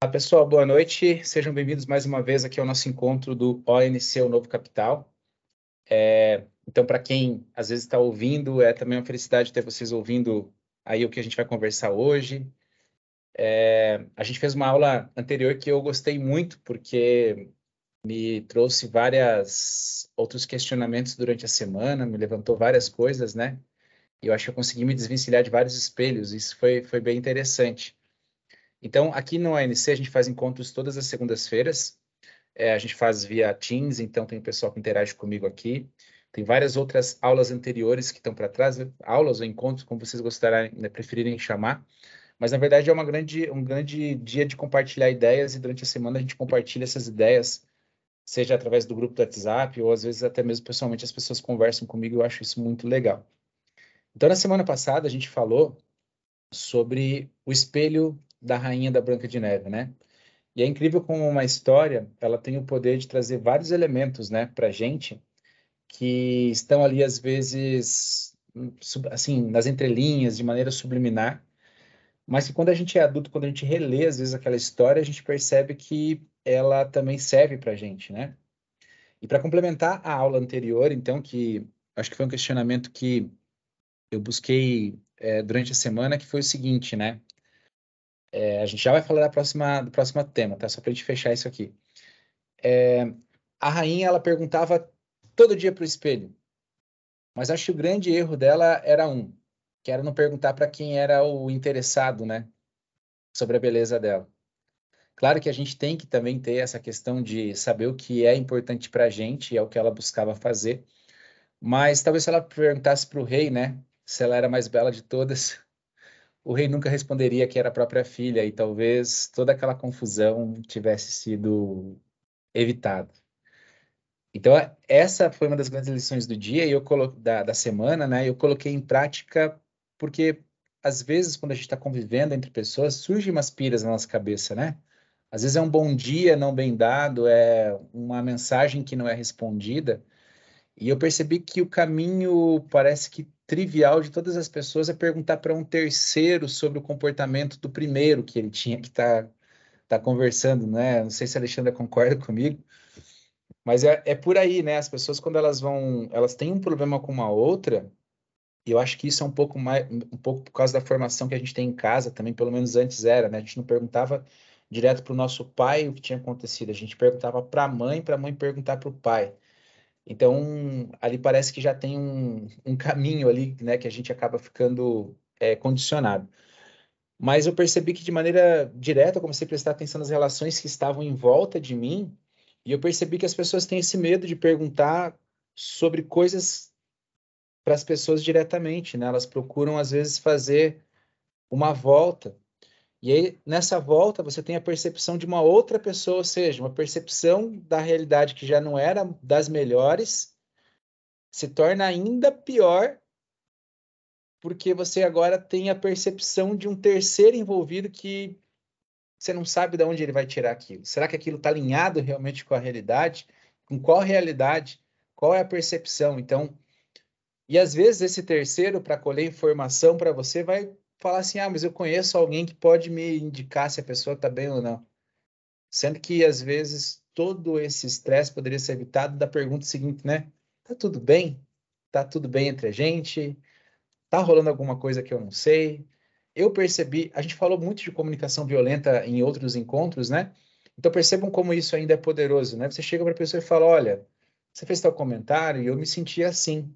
Olá, pessoal, boa noite. Sejam bem-vindos mais uma vez aqui ao nosso encontro do ONC, o Novo Capital. É, então, para quem às vezes está ouvindo, é também uma felicidade ter vocês ouvindo aí o que a gente vai conversar hoje. É, a gente fez uma aula anterior que eu gostei muito, porque me trouxe vários outros questionamentos durante a semana, me levantou várias coisas, né? E eu acho que eu consegui me desvencilhar de vários espelhos, isso foi, foi bem interessante. Então, aqui no ANC, a gente faz encontros todas as segundas-feiras. É, a gente faz via Teams, então tem o pessoal que interage comigo aqui. Tem várias outras aulas anteriores que estão para trás, aulas ou encontros, como vocês gostarem, né, preferirem chamar. Mas, na verdade, é uma grande, um grande dia de compartilhar ideias e durante a semana a gente compartilha essas ideias, seja através do grupo do WhatsApp ou às vezes até mesmo pessoalmente as pessoas conversam comigo e eu acho isso muito legal. Então, na semana passada, a gente falou sobre o espelho da Rainha da Branca de Neve, né? E é incrível como uma história, ela tem o poder de trazer vários elementos, né, pra gente, que estão ali, às vezes, assim, nas entrelinhas, de maneira subliminar, mas que quando a gente é adulto, quando a gente relê, às vezes, aquela história, a gente percebe que ela também serve pra gente, né? E para complementar a aula anterior, então, que acho que foi um questionamento que eu busquei é, durante a semana, que foi o seguinte, né? É, a gente já vai falar da próxima, do próximo tema, tá? Só para a gente fechar isso aqui. É, a rainha, ela perguntava todo dia para o espelho, mas acho que o grande erro dela era um, que era não perguntar para quem era o interessado, né? Sobre a beleza dela. Claro que a gente tem que também ter essa questão de saber o que é importante para a gente, é o que ela buscava fazer. Mas talvez se ela perguntasse para o rei, né? Se ela era mais bela de todas, o rei nunca responderia que era a própria filha e talvez toda aquela confusão tivesse sido evitada. Então, essa foi uma das grandes lições do dia e eu colo... da, da semana, né? Eu coloquei em prática porque às vezes quando a gente está convivendo entre pessoas surgem umas piras na nossa cabeça, né? Às vezes é um bom dia não bem dado, é uma mensagem que não é respondida. E eu percebi que o caminho parece que trivial de todas as pessoas é perguntar para um terceiro sobre o comportamento do primeiro que ele tinha que estar tá, tá conversando, né? Não sei se a Alexandra concorda comigo, mas é, é por aí, né? As pessoas, quando elas vão, elas têm um problema com uma outra, e eu acho que isso é um pouco mais, um pouco por causa da formação que a gente tem em casa também, pelo menos antes era, né? A gente não perguntava direto para o nosso pai o que tinha acontecido, a gente perguntava para a mãe, para a mãe perguntar para o pai. Então, ali parece que já tem um, um caminho ali, né, que a gente acaba ficando é, condicionado. Mas eu percebi que de maneira direta eu comecei a prestar atenção nas relações que estavam em volta de mim, e eu percebi que as pessoas têm esse medo de perguntar sobre coisas para as pessoas diretamente, né? Elas procuram às vezes fazer uma volta e aí, nessa volta, você tem a percepção de uma outra pessoa, ou seja, uma percepção da realidade que já não era das melhores, se torna ainda pior, porque você agora tem a percepção de um terceiro envolvido que você não sabe de onde ele vai tirar aquilo. Será que aquilo está alinhado realmente com a realidade? Com qual realidade? Qual é a percepção? Então, e às vezes esse terceiro, para colher informação para você, vai falar assim: ah, mas eu conheço alguém que pode me indicar se a pessoa está bem ou não. Sendo que, às vezes, todo esse estresse poderia ser evitado da pergunta seguinte, né? Tá tudo bem? Tá tudo bem entre a gente? Tá rolando alguma coisa que eu não sei? Eu percebi, a gente falou muito de comunicação violenta em outros encontros, né? Então percebam como isso ainda é poderoso, né? Você chega para a pessoa e fala: olha, você fez tal comentário e eu me senti assim.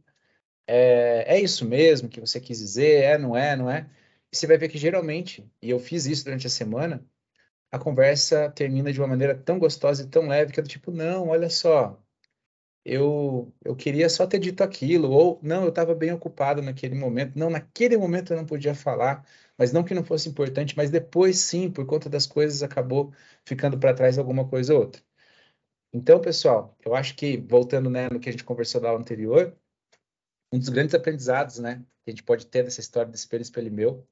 É, é isso mesmo que você quis dizer? É, não é, não é? Você vai ver que geralmente, e eu fiz isso durante a semana, a conversa termina de uma maneira tão gostosa e tão leve que é do tipo, não, olha só, eu, eu queria só ter dito aquilo, ou não, eu estava bem ocupado naquele momento, não, naquele momento eu não podia falar, mas não que não fosse importante, mas depois sim, por conta das coisas, acabou ficando para trás alguma coisa ou outra. Então, pessoal, eu acho que, voltando né, no que a gente conversou na aula anterior, um dos grandes aprendizados né, que a gente pode ter dessa história desse espelho, espelho meu,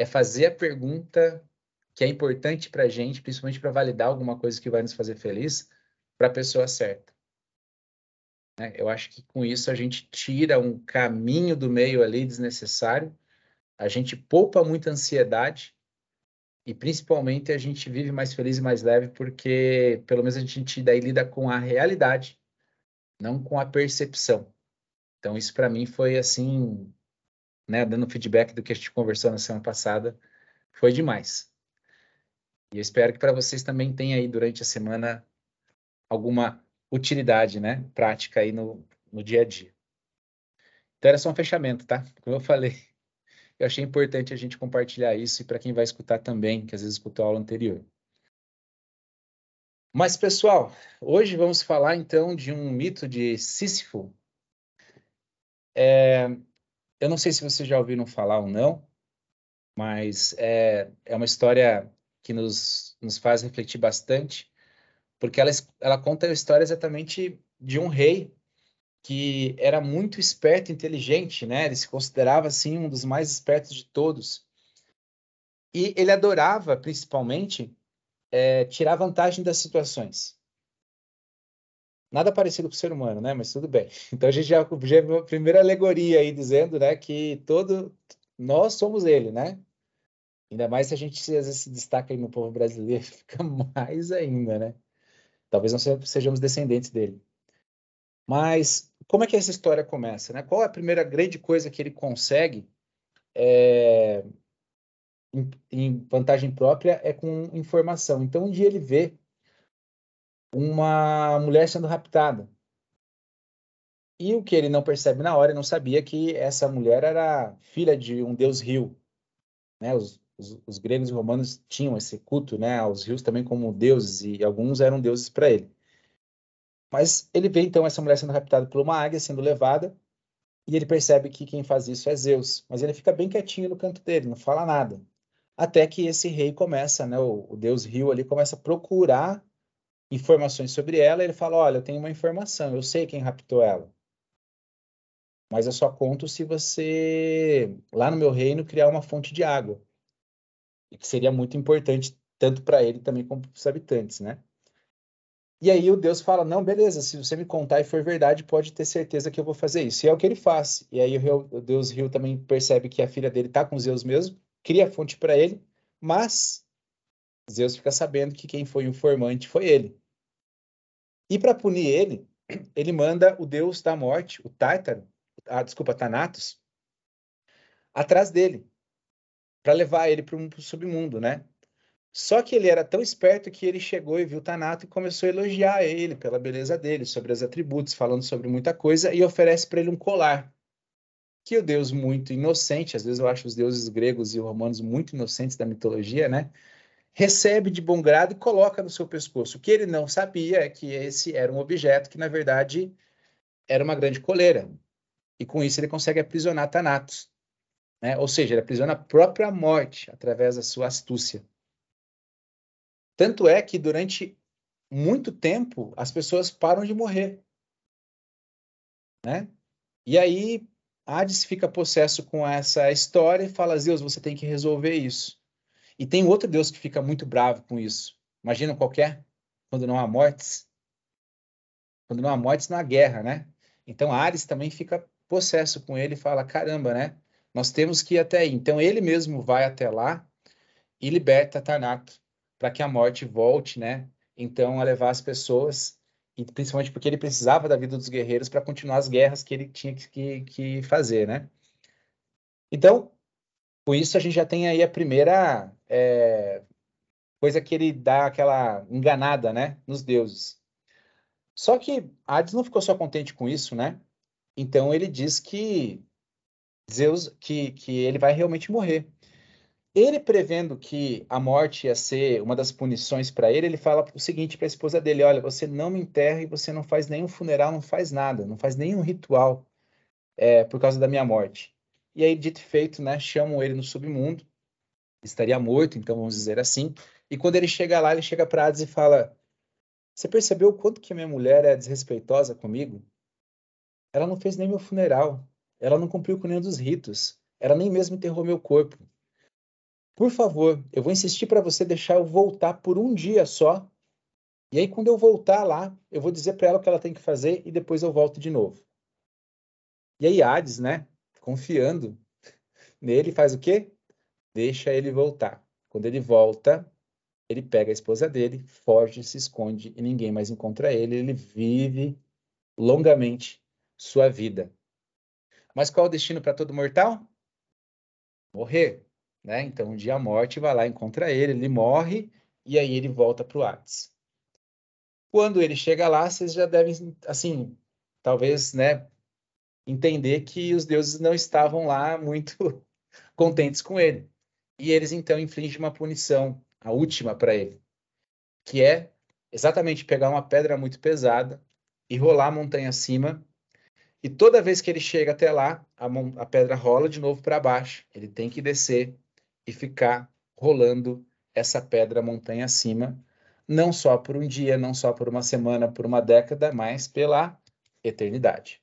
é fazer a pergunta que é importante para a gente, principalmente para validar alguma coisa que vai nos fazer feliz, para a pessoa certa. Né? Eu acho que com isso a gente tira um caminho do meio ali desnecessário, a gente poupa muita ansiedade e principalmente a gente vive mais feliz e mais leve porque pelo menos a gente daí lida com a realidade, não com a percepção. Então isso para mim foi assim, né, dando feedback do que a gente conversou na semana passada, foi demais. E eu espero que para vocês também tenha aí durante a semana alguma utilidade, né, prática aí no, no dia a dia. Então era só um fechamento, tá? Como eu falei, eu achei importante a gente compartilhar isso e para quem vai escutar também, que às vezes escutou a aula anterior. Mas, pessoal, hoje vamos falar então de um mito de Sísifo. É, eu não sei se vocês já ouviram falar ou não, mas é, é uma história que nos, nos faz refletir bastante, porque ela, ela conta a história exatamente de um rei que era muito esperto e inteligente, né? Ele se considerava assim um dos mais espertos de todos. E ele adorava, principalmente, é, tirar vantagem das situações. Nada parecido com o ser humano, né? Mas tudo bem. Então a gente já, já a primeira alegoria aí dizendo, né, que todo nós somos ele, né? Ainda mais se a gente às vezes se destaca no povo brasileiro, fica mais ainda, né? Talvez não sejamos descendentes dele. Mas como é que essa história começa? Né? Qual é a primeira grande coisa que ele consegue é, em, em, vantagem própria? É com informação. Então, um dia ele vê uma mulher sendo raptada. E o que ele não percebe na hora, ele não sabia que essa mulher era filha de um deus rio. Né? Os, os, os gregos e romanos tinham esse culto né, aos rios também como deuses, e alguns eram deuses para ele. Mas ele vê então essa mulher sendo raptada por uma águia, sendo levada, e ele percebe que quem faz isso é Zeus. Mas ele fica bem quietinho no canto dele, não fala nada. Até que esse rei começa, né, o, o deus Rio ali, começa a procurar informações sobre ela. Ele fala: Olha, eu tenho uma informação, eu sei quem raptou ela. Mas eu só conto se você, lá no meu reino, criar uma fonte de água. E que seria muito importante, tanto para ele também como para os habitantes, né? E aí o Deus fala: Não, beleza, se você me contar e for verdade, pode ter certeza que eu vou fazer isso. E é o que ele faz. E aí o Deus Rio também percebe que a filha dele está com Zeus mesmo, cria a fonte para ele, mas Zeus fica sabendo que quem foi o informante foi ele. E para punir ele, ele manda o deus da morte, o Tártaro, ah, desculpa, Thanatos, atrás dele, para levar ele para um submundo, né? Só que ele era tão esperto que ele chegou e viu Tanato e começou a elogiar ele pela beleza dele, sobre os atributos, falando sobre muita coisa, e oferece para ele um colar. Que o deus muito inocente, às vezes eu acho os deuses gregos e romanos muito inocentes da mitologia, né? Recebe de bom grado e coloca no seu pescoço. O que ele não sabia é que esse era um objeto que, na verdade, era uma grande coleira. E com isso ele consegue aprisionar Thanatos. Né? Ou seja, ele aprisiona a própria morte através da sua astúcia. Tanto é que durante muito tempo as pessoas param de morrer. Né? E aí Hades fica possesso com essa história e fala: Zeus, você tem que resolver isso. E tem outro Deus que fica muito bravo com isso. Imagina qualquer, quando não há mortes. Quando não há mortes, não há guerra, né? Então Ares também fica possesso com ele e fala: caramba, né? Nós temos que ir até aí. Então ele mesmo vai até lá e liberta Tanato para que a morte volte, né? Então, a levar as pessoas, e principalmente porque ele precisava da vida dos guerreiros para continuar as guerras que ele tinha que, que, fazer, né? Então, com isso a gente já tem aí a primeira é, coisa que ele dá aquela enganada, né, nos deuses. Só que Hades não ficou só contente com isso, né? Então ele diz que Zeus, que, que ele vai realmente morrer. Ele prevendo que a morte ia ser uma das punições para ele, ele fala o seguinte para a esposa dele: Olha, você não me enterra e você não faz nenhum funeral, não faz nada, não faz nenhum ritual é, por causa da minha morte. E aí, dito e feito, né, chamam ele no submundo, estaria morto, então vamos dizer assim. E quando ele chega lá, ele chega para Hades e fala: Você percebeu o quanto que minha mulher é desrespeitosa comigo? Ela não fez nem meu funeral, ela não cumpriu com nenhum dos ritos, ela nem mesmo enterrou meu corpo. Por favor, eu vou insistir para você deixar eu voltar por um dia só. E aí, quando eu voltar lá, eu vou dizer para ela o que ela tem que fazer e depois eu volto de novo. E aí, Hades, né, confiando nele, faz o quê? Deixa ele voltar. Quando ele volta, ele pega a esposa dele, foge, se esconde e ninguém mais encontra ele. Ele vive longamente sua vida. Mas qual o destino para todo mortal? Morrer, né? Então, um dia a morte vai lá, encontra ele, ele morre e aí ele volta para o Hades. Quando ele chega lá, vocês já devem, assim, talvez, né, entender que os deuses não estavam lá muito contentes com ele. E eles então infligem uma punição, a última para ele, que é exatamente pegar uma pedra muito pesada e rolar a montanha acima. E toda vez que ele chega até lá, a, a pedra rola de novo para baixo. Ele tem que descer e ficar rolando essa pedra montanha acima, não só por um dia, não só por uma semana, por uma década, mas pela eternidade.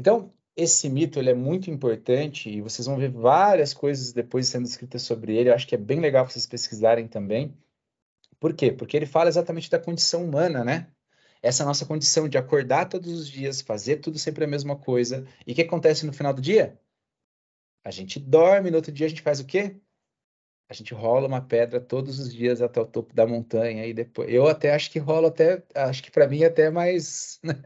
Então, esse mito ele é muito importante e vocês vão ver várias coisas depois sendo escritas sobre ele. Eu acho que é bem legal vocês pesquisarem também. Por quê? Porque ele fala exatamente da condição humana, né? Essa nossa condição de acordar todos os dias, fazer tudo sempre a mesma coisa. E o que acontece no final do dia? A gente dorme, no outro dia a gente faz o quê? A gente rola uma pedra todos os dias até o topo da montanha e depois. Eu até acho que rola até, acho que para mim é até mais, né?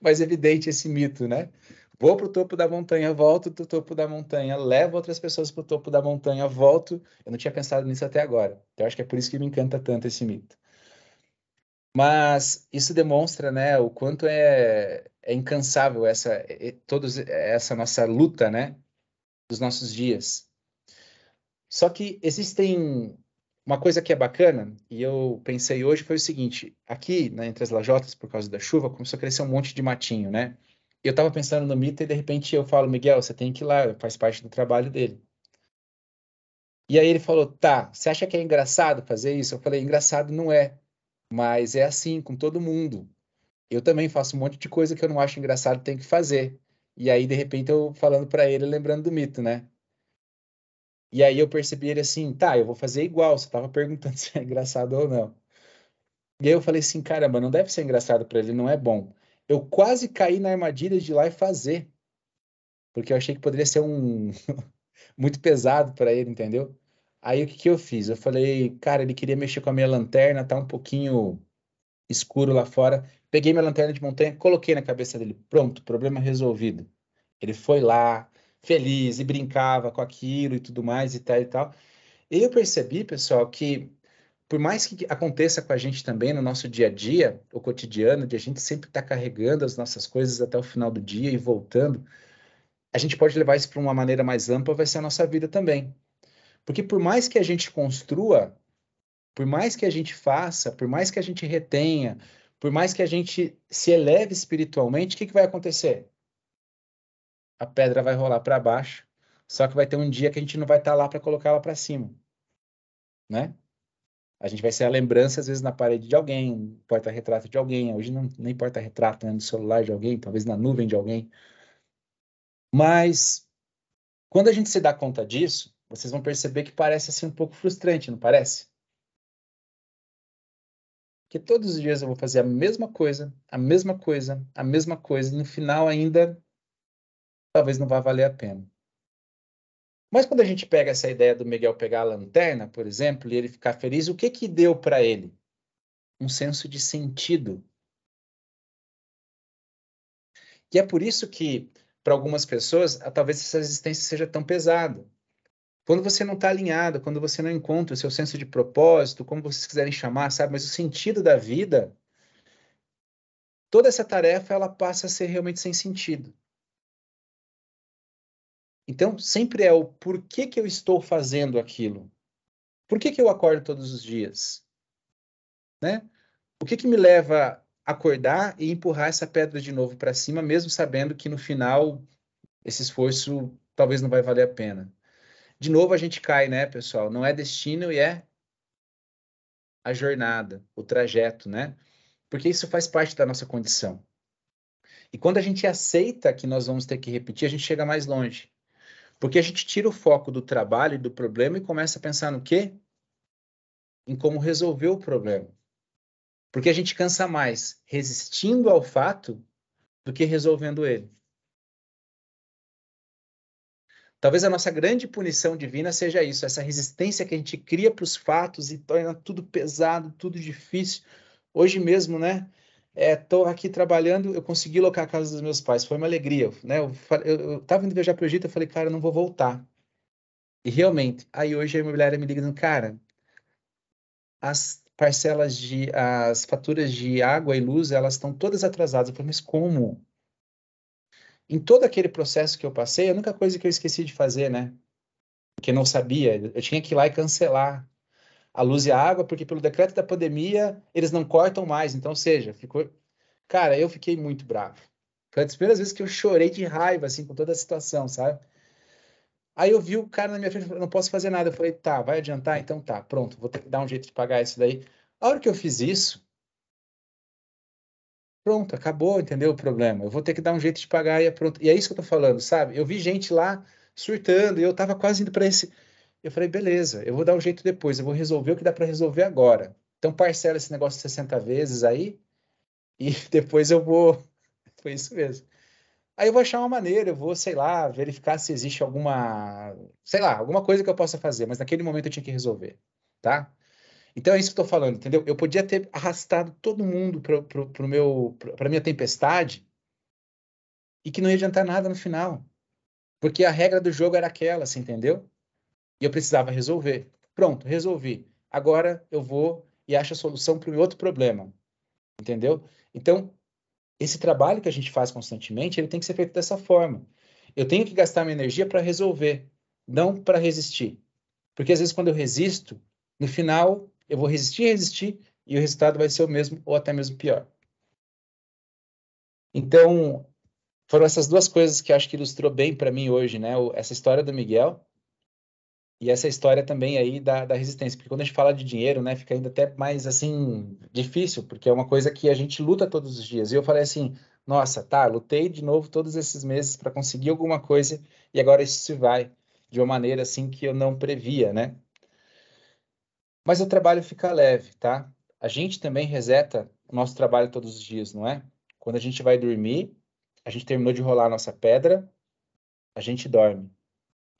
Mais evidente esse mito, né? Vou para o topo da montanha, volto do topo da montanha, levo outras pessoas para o topo da montanha, volto. Eu não tinha pensado nisso até agora. Então, acho que é por isso que me encanta tanto esse mito. Mas isso demonstra, né, o quanto é, é incansável essa, é, todos, essa nossa luta, né, dos nossos dias. Só que existem uma coisa que é bacana, e eu pensei hoje, foi o seguinte: aqui, né, entre as lajotas, por causa da chuva, começou a crescer um monte de matinho, né? Eu estava pensando no mito e de repente eu falo, Miguel, você tem que ir lá, faz parte do trabalho dele. E aí ele falou, tá, você acha que é engraçado fazer isso? Eu falei, engraçado não é, mas é assim com todo mundo. Eu também faço um monte de coisa que eu não acho engraçado, tem que fazer. E aí, de repente, eu falando para ele, lembrando do mito, né? E aí eu percebi ele assim, tá, eu vou fazer igual, você tava perguntando se é engraçado ou não. E aí eu falei assim, caramba, não deve ser engraçado para ele, não é bom. Eu quase caí na armadilha de ir lá e fazer. Porque eu achei que poderia ser um muito pesado para ele, entendeu? Aí o que, que eu fiz? Eu falei, cara, ele queria mexer com a minha lanterna, tá um pouquinho escuro lá fora. Peguei minha lanterna de montanha, coloquei na cabeça dele. Pronto, problema resolvido. Ele foi lá, feliz e brincava com aquilo e tudo mais e tal e tal. E eu percebi, pessoal, que por mais que aconteça com a gente também no nosso dia a dia, o cotidiano, de a gente sempre estar tá carregando as nossas coisas até o final do dia e voltando, a gente pode levar isso para uma maneira mais ampla, vai ser a nossa vida também. Porque por mais que a gente construa, por mais que a gente faça, por mais que a gente retenha, por mais que a gente se eleve espiritualmente, o que, que vai acontecer? A pedra vai rolar para baixo, só que vai ter um dia que a gente não vai estar tá lá para colocar ela para cima, né? A gente vai ser a lembrança, às vezes, na parede de alguém, porta-retrato de alguém, hoje não, nem porta-retrato, né? no celular de alguém, talvez na nuvem de alguém. Mas, quando a gente se dá conta disso, vocês vão perceber que parece assim um pouco frustrante, não parece? Porque todos os dias eu vou fazer a mesma coisa, a mesma coisa, a mesma coisa, e no final ainda talvez não vá valer a pena. Mas quando a gente pega essa ideia do Miguel pegar a lanterna, por exemplo, e ele ficar feliz, o que que deu para ele? Um senso de sentido. E é por isso que, para algumas pessoas, talvez essa existência seja tão pesada. Quando você não está alinhado, quando você não encontra o seu senso de propósito, como vocês quiserem chamar, sabe? Mas o sentido da vida, toda essa tarefa ela passa a ser realmente sem sentido. Então, sempre é o porquê que eu estou fazendo aquilo. Por que, que eu acordo todos os dias? Né? O que, que me leva a acordar e empurrar essa pedra de novo para cima, mesmo sabendo que no final esse esforço talvez não vai valer a pena? De novo a gente cai, né, pessoal? Não é destino e é a jornada, o trajeto, né? Porque isso faz parte da nossa condição. E quando a gente aceita que nós vamos ter que repetir, a gente chega mais longe. Porque a gente tira o foco do trabalho e do problema e começa a pensar no quê? Em como resolver o problema. Porque a gente cansa mais resistindo ao fato do que resolvendo ele. Talvez a nossa grande punição divina seja isso, essa resistência que a gente cria para os fatos e torna tudo pesado, tudo difícil. Hoje mesmo, né? Estou é, aqui trabalhando, eu consegui locar a casa dos meus pais, foi uma alegria, né? Eu estava indo viajar para o Egito, eu falei, cara, eu não vou voltar. E realmente, aí hoje a imobiliária me liga cara, as parcelas de, as faturas de água e luz, elas estão todas atrasadas. Eu falei, mas como? Em todo aquele processo que eu passei, a única coisa que eu esqueci de fazer, né? Que não sabia, eu tinha que ir lá e cancelar a luz e a água, porque pelo decreto da pandemia eles não cortam mais. Então, seja, ficou. Cara, eu fiquei muito bravo. Foi uma das primeiras vezes que eu chorei de raiva, assim, com toda a situação, sabe? Aí eu vi o cara na minha frente, não posso fazer nada. Eu falei, tá, vai adiantar? Então tá, pronto, vou ter que dar um jeito de pagar isso daí. A hora que eu fiz isso, pronto, acabou, entendeu o problema. Eu vou ter que dar um jeito de pagar e é pronto. E é isso que eu tô falando, sabe? Eu vi gente lá surtando e eu tava quase indo para esse eu falei, beleza, eu vou dar um jeito depois, eu vou resolver o que dá para resolver agora. Então parcela esse negócio 60 vezes aí e depois eu vou. Foi isso mesmo. Aí eu vou achar uma maneira, eu vou, sei lá, verificar se existe alguma, sei lá, alguma coisa que eu possa fazer, mas naquele momento eu tinha que resolver, tá? Então é isso que eu tô falando, entendeu? Eu podia ter arrastado todo mundo para pro, meu, para minha tempestade e que não ia adiantar nada no final, porque a regra do jogo era aquela, você entendeu? E eu precisava resolver. Pronto, resolvi. Agora eu vou e acho a solução para o outro problema. Entendeu? Então, esse trabalho que a gente faz constantemente, ele tem que ser feito dessa forma. Eu tenho que gastar minha energia para resolver, não para resistir. Porque às vezes quando eu resisto, no final eu vou resistir, resistir e o resultado vai ser o mesmo ou até mesmo pior. Então, foram essas duas coisas que acho que ilustrou bem para mim hoje, né? Essa história do Miguel e essa história também aí da, da resistência, porque quando a gente fala de dinheiro, né, fica ainda até mais, assim, difícil, porque é uma coisa que a gente luta todos os dias. E eu falei assim, nossa, tá, lutei de novo todos esses meses para conseguir alguma coisa e agora isso se vai de uma maneira, assim, que eu não previa, né? Mas o trabalho fica leve, tá? A gente também reseta o nosso trabalho todos os dias, não é? Quando a gente vai dormir, a gente terminou de rolar a nossa pedra, a gente dorme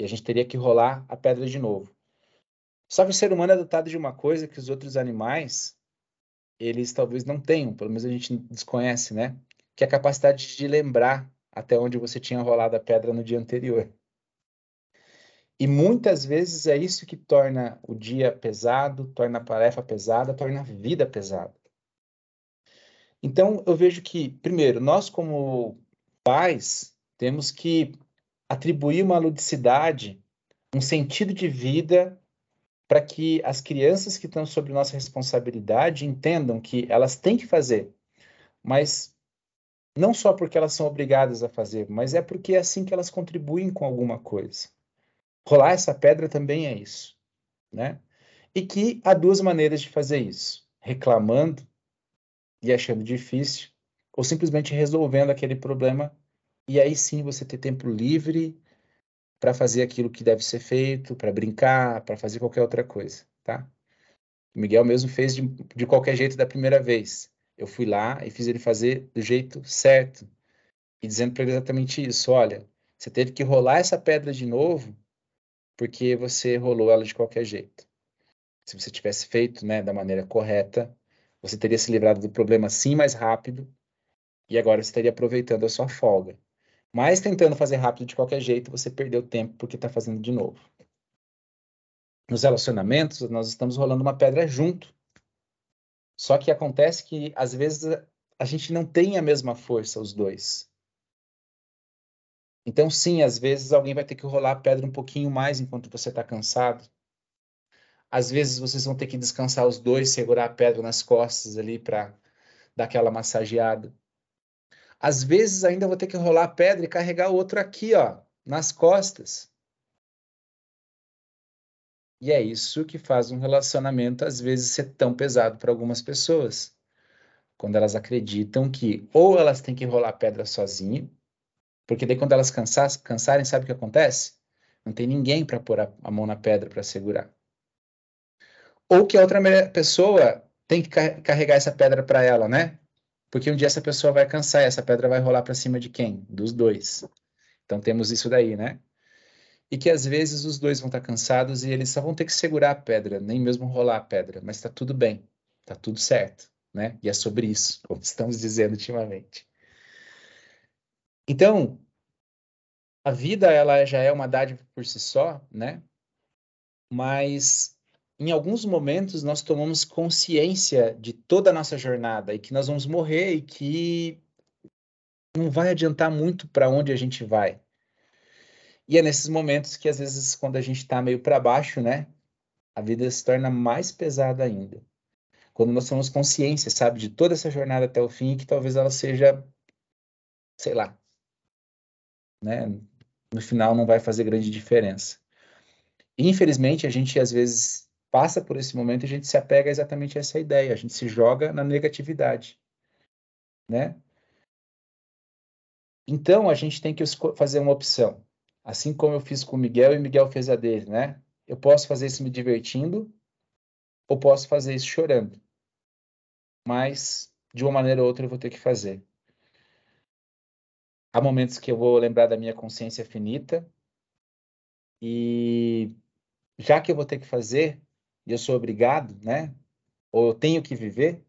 e a gente teria que rolar a pedra de novo. Só que o ser humano é dotado de uma coisa que os outros animais, eles talvez não tenham, pelo menos a gente desconhece, né? Que é a capacidade de lembrar até onde você tinha rolado a pedra no dia anterior. E muitas vezes é isso que torna o dia pesado, torna a tarefa pesada, torna a vida pesada. Então, eu vejo que, primeiro, nós como pais temos que atribuir uma ludicidade, um sentido de vida para que as crianças que estão sob nossa responsabilidade entendam que elas têm que fazer, mas não só porque elas são obrigadas a fazer, mas é porque é assim que elas contribuem com alguma coisa. Rolar essa pedra também é isso, né? E que há duas maneiras de fazer isso: reclamando e achando difícil, ou simplesmente resolvendo aquele problema e aí sim você ter tempo livre para fazer aquilo que deve ser feito, para brincar, para fazer qualquer outra coisa, tá? O Miguel mesmo fez de, de qualquer jeito da primeira vez. Eu fui lá e fiz ele fazer do jeito certo. E dizendo para ele exatamente isso: olha, você teve que rolar essa pedra de novo porque você rolou ela de qualquer jeito. Se você tivesse feito né, da maneira correta, você teria se livrado do problema sim mais rápido e agora você estaria aproveitando a sua folga. Mas tentando fazer rápido de qualquer jeito, você perdeu tempo porque está fazendo de novo. Nos relacionamentos, nós estamos rolando uma pedra junto. Só que acontece que, às vezes, a gente não tem a mesma força, os dois. Então, sim, às vezes alguém vai ter que rolar a pedra um pouquinho mais enquanto você está cansado. Às vezes vocês vão ter que descansar os dois, segurar a pedra nas costas ali para dar aquela massageada. Às vezes ainda vou ter que rolar a pedra e carregar o outro aqui, ó, nas costas. E é isso que faz um relacionamento às vezes ser tão pesado para algumas pessoas. Quando elas acreditam que ou elas têm que rolar pedra sozinho, porque daí quando elas cansar, cansarem, sabe o que acontece? Não tem ninguém para pôr a, a mão na pedra para segurar. Ou que a outra pessoa tem que carregar essa pedra para ela, né? Porque um dia essa pessoa vai cansar essa pedra vai rolar para cima de quem? Dos dois. Então temos isso daí, né? e que às vezes os dois vão estar cansados e eles só vão ter que segurar a pedra, nem mesmo rolar a pedra, mas está tudo bem, está tudo certo, né? E é sobre isso, como estamos dizendo ultimamente. Então, a vida ela já é uma dádiva por si só, né? Mas em alguns momentos nós tomamos consciência de toda a nossa jornada e que nós vamos morrer e que não vai adiantar muito para onde a gente vai. E é nesses momentos que, às vezes, quando a gente está meio para baixo, né, a vida se torna mais pesada ainda. Quando nós temos consciência, sabe, de toda essa jornada até o fim, que talvez ela seja, sei lá, né, no final não vai fazer grande diferença. Infelizmente, a gente às vezes passa por esse momento e a gente se apega exatamente a essa ideia, a gente se joga na negatividade, né? Então, a gente tem que fazer uma opção. Assim como eu fiz com o Miguel e Miguel fez a dele, né? Eu posso fazer isso me divertindo ou posso fazer isso chorando. Mas, de uma maneira ou outra, eu vou ter que fazer. Há momentos que eu vou lembrar da minha consciência finita e já que eu vou ter que fazer, e eu sou obrigado, né? Ou eu tenho que viver,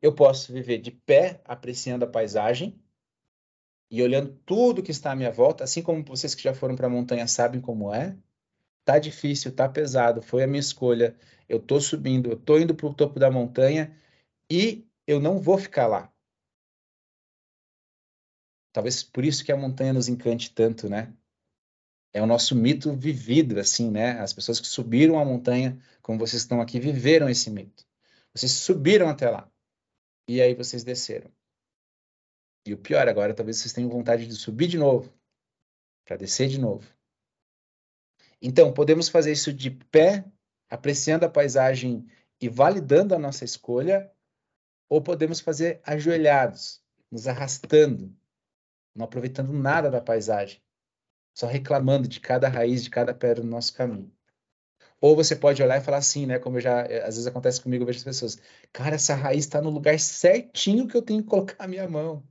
eu posso viver de pé, apreciando a paisagem, e olhando tudo que está à minha volta, assim como vocês que já foram para a montanha sabem como é, tá difícil, tá pesado, foi a minha escolha. Eu tô subindo, eu tô indo para o topo da montanha e eu não vou ficar lá. Talvez por isso que a montanha nos encante tanto, né? É o nosso mito vivido, assim, né? As pessoas que subiram a montanha, como vocês estão aqui, viveram esse mito. Vocês subiram até lá. E aí vocês desceram. E o pior agora, talvez vocês tenham vontade de subir de novo, para descer de novo. Então, podemos fazer isso de pé, apreciando a paisagem e validando a nossa escolha, ou podemos fazer ajoelhados, nos arrastando, não aproveitando nada da paisagem, só reclamando de cada raiz, de cada pedra no nosso caminho. Ou você pode olhar e falar assim, né? Como eu já, às vezes acontece comigo, eu vejo as pessoas, cara, essa raiz está no lugar certinho que eu tenho que colocar a minha mão.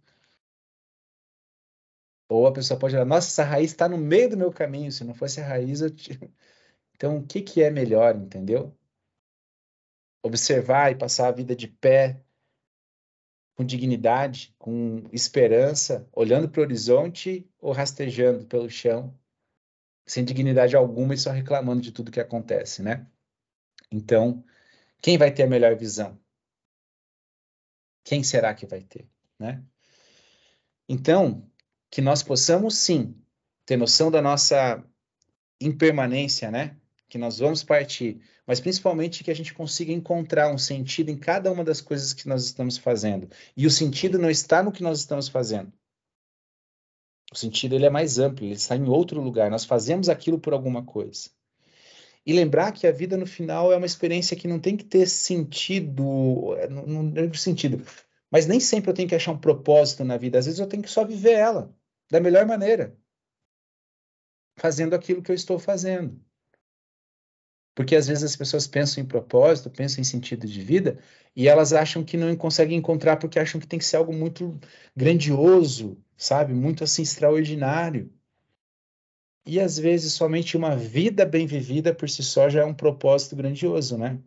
Ou a pessoa pode olhar, nossa, essa raiz está no meio do meu caminho, se não fosse a raiz, eu tiro. Então, o que, que é melhor, entendeu? Observar e passar a vida de pé, com dignidade, com esperança, olhando para o horizonte ou rastejando pelo chão, sem dignidade alguma e só reclamando de tudo que acontece, né? Então, quem vai ter a melhor visão? Quem será que vai ter, né? Então, que nós possamos sim ter noção da nossa impermanência, né? Que nós vamos partir, mas principalmente que a gente consiga encontrar um sentido em cada uma das coisas que nós estamos fazendo. E o sentido não está no que nós estamos fazendo. O sentido ele é mais amplo, ele está em outro lugar. Nós fazemos aquilo por alguma coisa. E lembrar que a vida no final é uma experiência que não tem que ter sentido, não, não tem sentido, mas nem sempre eu tenho que achar um propósito na vida. Às vezes eu tenho que só viver ela da melhor maneira, fazendo aquilo que eu estou fazendo. Porque às vezes as pessoas pensam em propósito, pensam em sentido de vida, e elas acham que não conseguem encontrar porque acham que tem que ser algo muito grandioso, sabe? Muito assim extraordinário. E às vezes somente uma vida bem vivida por si só já é um propósito grandioso, né?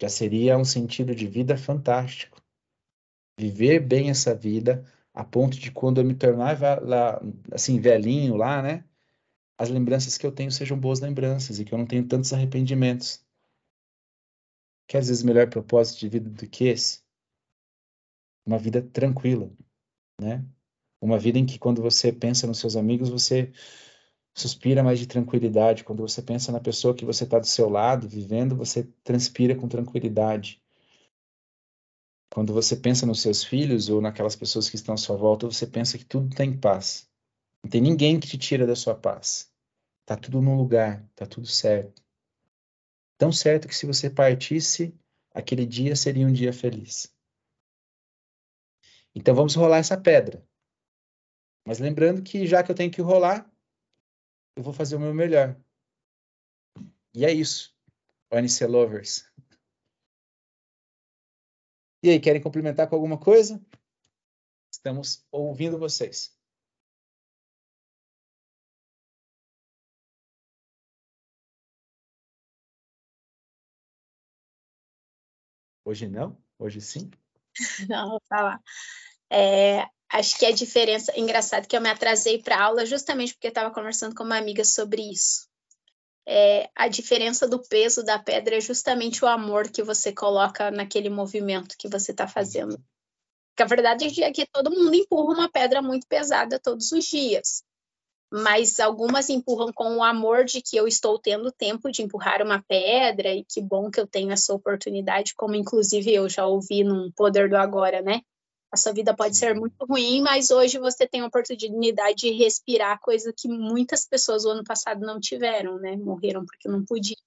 Já seria um sentido de vida fantástico. Viver bem essa vida a ponto de quando eu me tornar assim, velhinho lá, né? As lembranças que eu tenho sejam boas lembranças e que eu não tenho tantos arrependimentos. Que às vezes melhor propósito de vida do que esse? Uma vida tranquila, né? Uma vida em que quando você pensa nos seus amigos, você suspira mais de tranquilidade. Quando você pensa na pessoa que você está do seu lado, vivendo, você transpira com tranquilidade. Quando você pensa nos seus filhos ou naquelas pessoas que estão à sua volta, você pensa que tudo tem paz. Não tem ninguém que te tira da sua paz. Tá tudo no lugar, tá tudo certo. Tão certo que se você partisse, aquele dia seria um dia feliz. Então vamos rolar essa pedra. Mas lembrando que já que eu tenho que rolar, eu vou fazer o meu melhor. E é isso, ONC Lovers. E aí, querem complementar com alguma coisa? Estamos ouvindo vocês. Hoje não? Hoje sim? Não, vou falar. É, acho que a diferença. Engraçado que eu me atrasei para aula justamente porque eu estava conversando com uma amiga sobre isso. É, a diferença do peso da pedra é justamente o amor que você coloca naquele movimento que você está fazendo. Porque a verdade é que todo mundo empurra uma pedra muito pesada todos os dias mas algumas empurram com o amor de que eu estou tendo tempo de empurrar uma pedra e que bom que eu tenho essa oportunidade, como inclusive eu já ouvi num Poder do Agora, né? A sua vida pode ser muito ruim, mas hoje você tem a oportunidade de respirar, coisa que muitas pessoas o ano passado não tiveram, né? Morreram porque não podiam.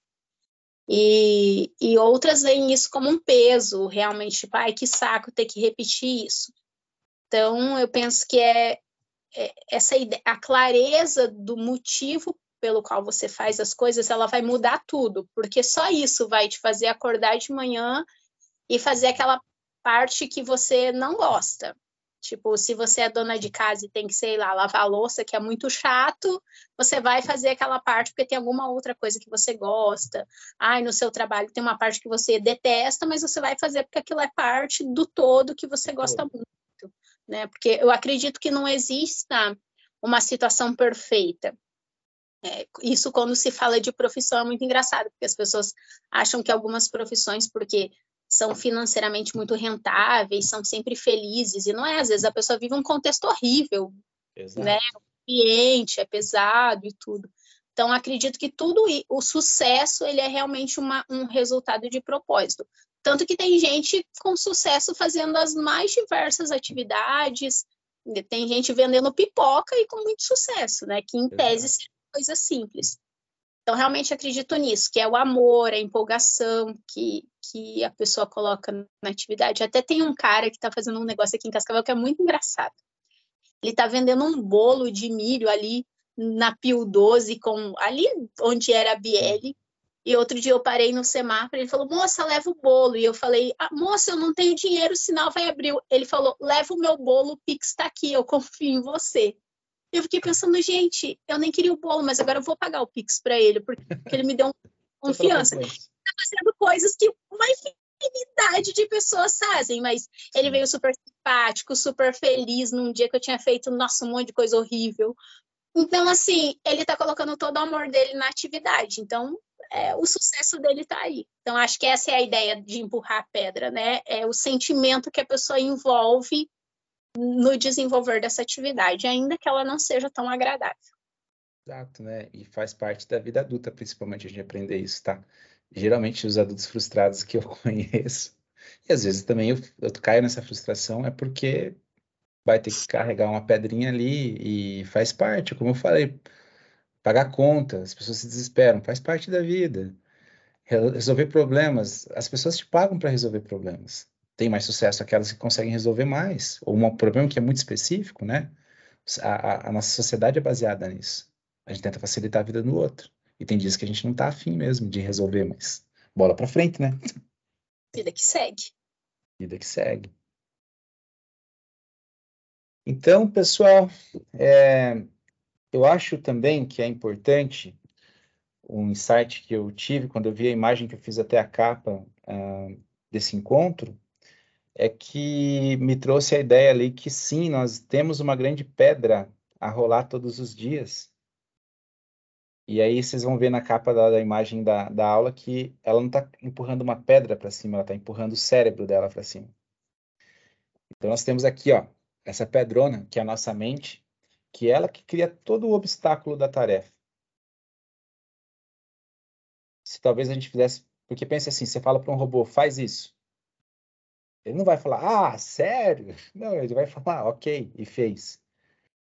E, e outras veem isso como um peso, realmente, tipo, ai, que saco ter que repetir isso. Então, eu penso que é, essa ideia, a clareza do motivo pelo qual você faz as coisas, ela vai mudar tudo, porque só isso vai te fazer acordar de manhã e fazer aquela parte que você não gosta. Tipo, se você é dona de casa e tem que, sei lá, lavar a louça, que é muito chato, você vai fazer aquela parte porque tem alguma outra coisa que você gosta. Ai, no seu trabalho tem uma parte que você detesta, mas você vai fazer porque aquilo é parte do todo que você gosta muito né? Porque eu acredito que não exista uma situação perfeita. É, isso quando se fala de profissão é muito engraçado, porque as pessoas acham que algumas profissões, porque são financeiramente muito rentáveis, são sempre felizes, e não é, às vezes a pessoa vive um contexto horrível, Exato. né? O ambiente é pesado e tudo. Então, acredito que tudo o sucesso ele é realmente uma, um resultado de propósito. Tanto que tem gente com sucesso fazendo as mais diversas atividades, tem gente vendendo pipoca e com muito sucesso, né? Que em tese é coisa simples. Então, realmente acredito nisso, que é o amor, a empolgação que, que a pessoa coloca na atividade. Até tem um cara que está fazendo um negócio aqui em Cascavel que é muito engraçado. Ele está vendendo um bolo de milho ali na Pio 12, com, ali onde era a Biele, e outro dia eu parei no semáforo, ele falou, moça, leva o bolo. E eu falei, ah, moça, eu não tenho dinheiro, o sinal vai abrir. Ele falou, leva o meu bolo, o Pix está aqui, eu confio em você. Eu fiquei pensando, gente, eu nem queria o bolo, mas agora eu vou pagar o Pix para ele, porque ele me deu confiança. Está fazendo coisas que uma infinidade de pessoas fazem, mas ele veio super simpático, super feliz num dia que eu tinha feito, nossa, um monte de coisa horrível. Então, assim, ele está colocando todo o amor dele na atividade. Então, é, o sucesso dele está aí. Então, acho que essa é a ideia de empurrar a pedra, né? É o sentimento que a pessoa envolve no desenvolver dessa atividade, ainda que ela não seja tão agradável. Exato, né? E faz parte da vida adulta, principalmente, a gente aprender isso, tá? Geralmente, os adultos frustrados que eu conheço, e às vezes também eu, eu caio nessa frustração, é porque vai ter que carregar uma pedrinha ali e faz parte, como eu falei pagar conta, as pessoas se desesperam, faz parte da vida. Resolver problemas, as pessoas te pagam para resolver problemas. Tem mais sucesso aquelas que conseguem resolver mais, ou um problema que é muito específico, né? A, a, a nossa sociedade é baseada nisso. A gente tenta facilitar a vida do outro. E tem dias que a gente não está afim mesmo de resolver, mas bola para frente, né? Vida que segue. Vida que segue. Então, pessoal, é, eu acho também que é importante um insight que eu tive quando eu vi a imagem que eu fiz até a capa uh, desse encontro, é que me trouxe a ideia ali que sim, nós temos uma grande pedra a rolar todos os dias. E aí vocês vão ver na capa da, da imagem da, da aula que ela não está empurrando uma pedra para cima, ela está empurrando o cérebro dela para cima. Então nós temos aqui, ó, essa pedrona, que é a nossa mente, que ela que cria todo o obstáculo da tarefa. Se talvez a gente fizesse, porque pense assim, você fala para um robô, faz isso. Ele não vai falar, ah, sério? Não, ele vai falar, ok, e fez.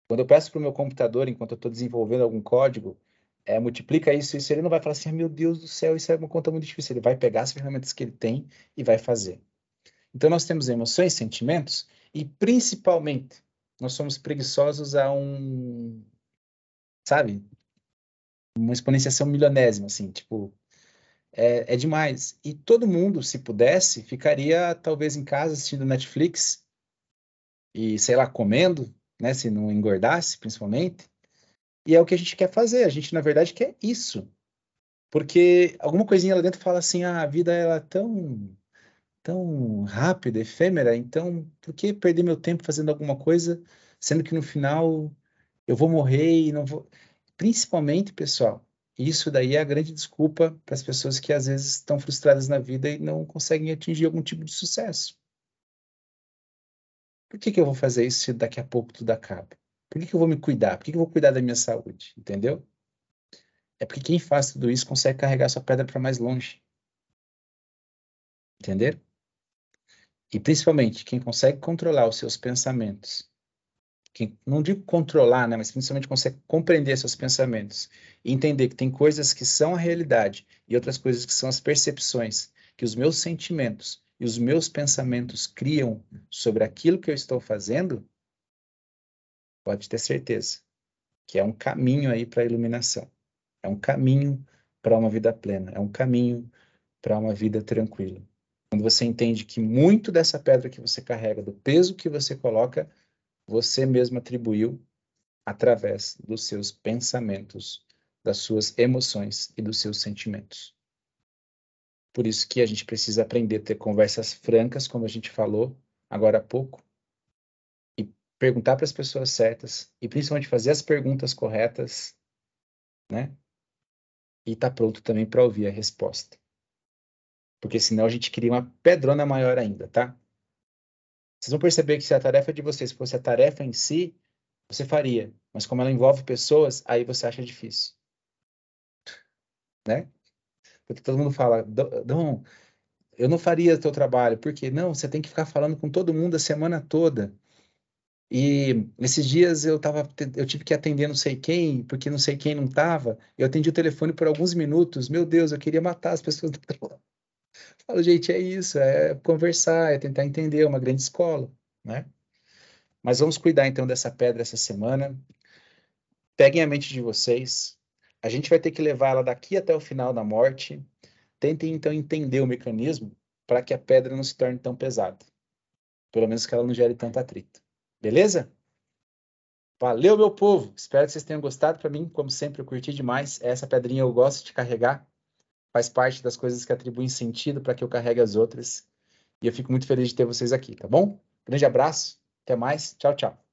Quando eu peço para o meu computador, enquanto eu estou desenvolvendo algum código, é, multiplica isso, isso, ele não vai falar assim, ah, meu Deus do céu, isso é uma conta muito difícil. Ele vai pegar as ferramentas que ele tem e vai fazer. Então, nós temos emoções, sentimentos, e principalmente nós somos preguiçosos a um, sabe, uma exponenciação milionésima, assim, tipo, é, é demais. E todo mundo, se pudesse, ficaria talvez em casa assistindo Netflix e, sei lá, comendo, né, se não engordasse, principalmente. E é o que a gente quer fazer. A gente, na verdade, quer isso. Porque alguma coisinha lá dentro fala assim, ah, a vida ela é tão tão rápida, efêmera, então por que perder meu tempo fazendo alguma coisa, sendo que no final eu vou morrer e não vou. Principalmente, pessoal, isso daí é a grande desculpa para as pessoas que às vezes estão frustradas na vida e não conseguem atingir algum tipo de sucesso. Por que, que eu vou fazer isso se daqui a pouco tudo acaba? Por que, que eu vou me cuidar? Por que, que eu vou cuidar da minha saúde? Entendeu? É porque quem faz tudo isso consegue carregar sua pedra para mais longe. Entender? E principalmente quem consegue controlar os seus pensamentos. Quem, não digo controlar, né, mas principalmente consegue compreender seus pensamentos e entender que tem coisas que são a realidade e outras coisas que são as percepções que os meus sentimentos e os meus pensamentos criam sobre aquilo que eu estou fazendo, pode ter certeza que é um caminho aí para a iluminação. É um caminho para uma vida plena, é um caminho para uma vida tranquila. Quando você entende que muito dessa pedra que você carrega, do peso que você coloca, você mesmo atribuiu através dos seus pensamentos, das suas emoções e dos seus sentimentos. Por isso que a gente precisa aprender a ter conversas francas, como a gente falou agora há pouco, e perguntar para as pessoas certas, e principalmente fazer as perguntas corretas, né? E estar tá pronto também para ouvir a resposta. Porque senão a gente cria uma pedrona maior ainda, tá? Vocês vão perceber que se a tarefa de vocês fosse a tarefa em si, você faria. Mas como ela envolve pessoas, aí você acha difícil. Né? Porque todo mundo fala, Dom, eu não faria o teu trabalho. Por quê? Não, você tem que ficar falando com todo mundo a semana toda. E esses dias eu tava, eu tive que atender não sei quem, porque não sei quem não estava. Eu atendi o telefone por alguns minutos. Meu Deus, eu queria matar as pessoas do trabalho. Falo, gente, é isso, é conversar, é tentar entender, é uma grande escola, né? Mas vamos cuidar então dessa pedra essa semana. Peguem a mente de vocês. A gente vai ter que levar ela daqui até o final da morte. Tentem então entender o mecanismo para que a pedra não se torne tão pesada. Pelo menos que ela não gere tanto atrito. Beleza? Valeu, meu povo! Espero que vocês tenham gostado. Para mim, como sempre, eu curti demais. Essa pedrinha eu gosto de carregar faz parte das coisas que atribuem sentido para que eu carregue as outras. E eu fico muito feliz de ter vocês aqui, tá bom? Grande abraço, até mais, tchau, tchau.